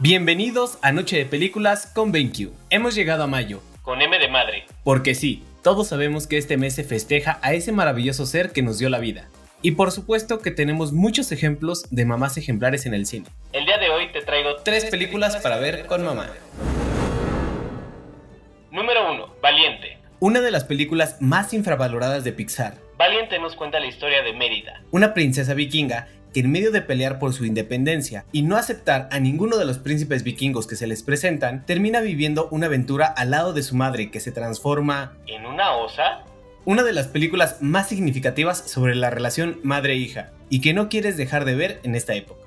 Bienvenidos a Noche de Películas con BenQ. Hemos llegado a mayo. Con M de madre. Porque sí, todos sabemos que este mes se festeja a ese maravilloso ser que nos dio la vida. Y por supuesto que tenemos muchos ejemplos de mamás ejemplares en el cine. El día de hoy te traigo Tres películas para ver con mamá. Número 1. Valiente. Una de las películas más infravaloradas de Pixar. Valiente nos cuenta la historia de Mérida, Una princesa vikinga que en medio de pelear por su independencia y no aceptar a ninguno de los príncipes vikingos que se les presentan, termina viviendo una aventura al lado de su madre que se transforma en una osa. una de las películas más significativas sobre la relación madre-hija y que no quieres dejar de ver en esta época.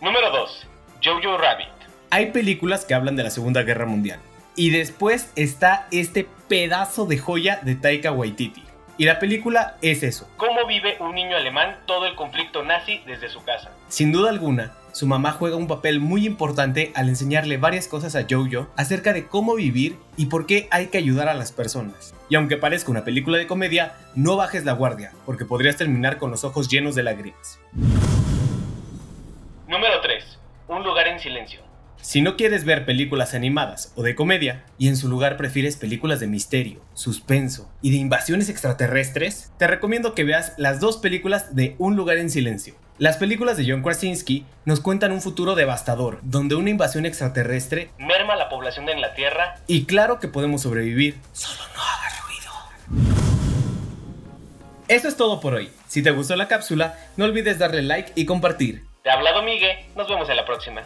Número 2. Jojo Rabbit. Hay películas que hablan de la Segunda Guerra Mundial. Y después está este pedazo de joya de Taika Waititi. Y la película es eso. ¿Cómo vive un niño alemán todo el conflicto nazi desde su casa? Sin duda alguna, su mamá juega un papel muy importante al enseñarle varias cosas a Jojo acerca de cómo vivir y por qué hay que ayudar a las personas. Y aunque parezca una película de comedia, no bajes la guardia, porque podrías terminar con los ojos llenos de lágrimas. Número 3. Un lugar en silencio. Si no quieres ver películas animadas o de comedia, y en su lugar prefieres películas de misterio, suspenso y de invasiones extraterrestres, te recomiendo que veas las dos películas de Un lugar en silencio. Las películas de John Krasinski nos cuentan un futuro devastador, donde una invasión extraterrestre, Merma la población de la Tierra. y claro que podemos sobrevivir, solo no hagas ruido. Eso es todo por hoy. Si te gustó la cápsula, no olvides darle like y compartir. Te ha hablado Migue. Nos vemos en la próxima.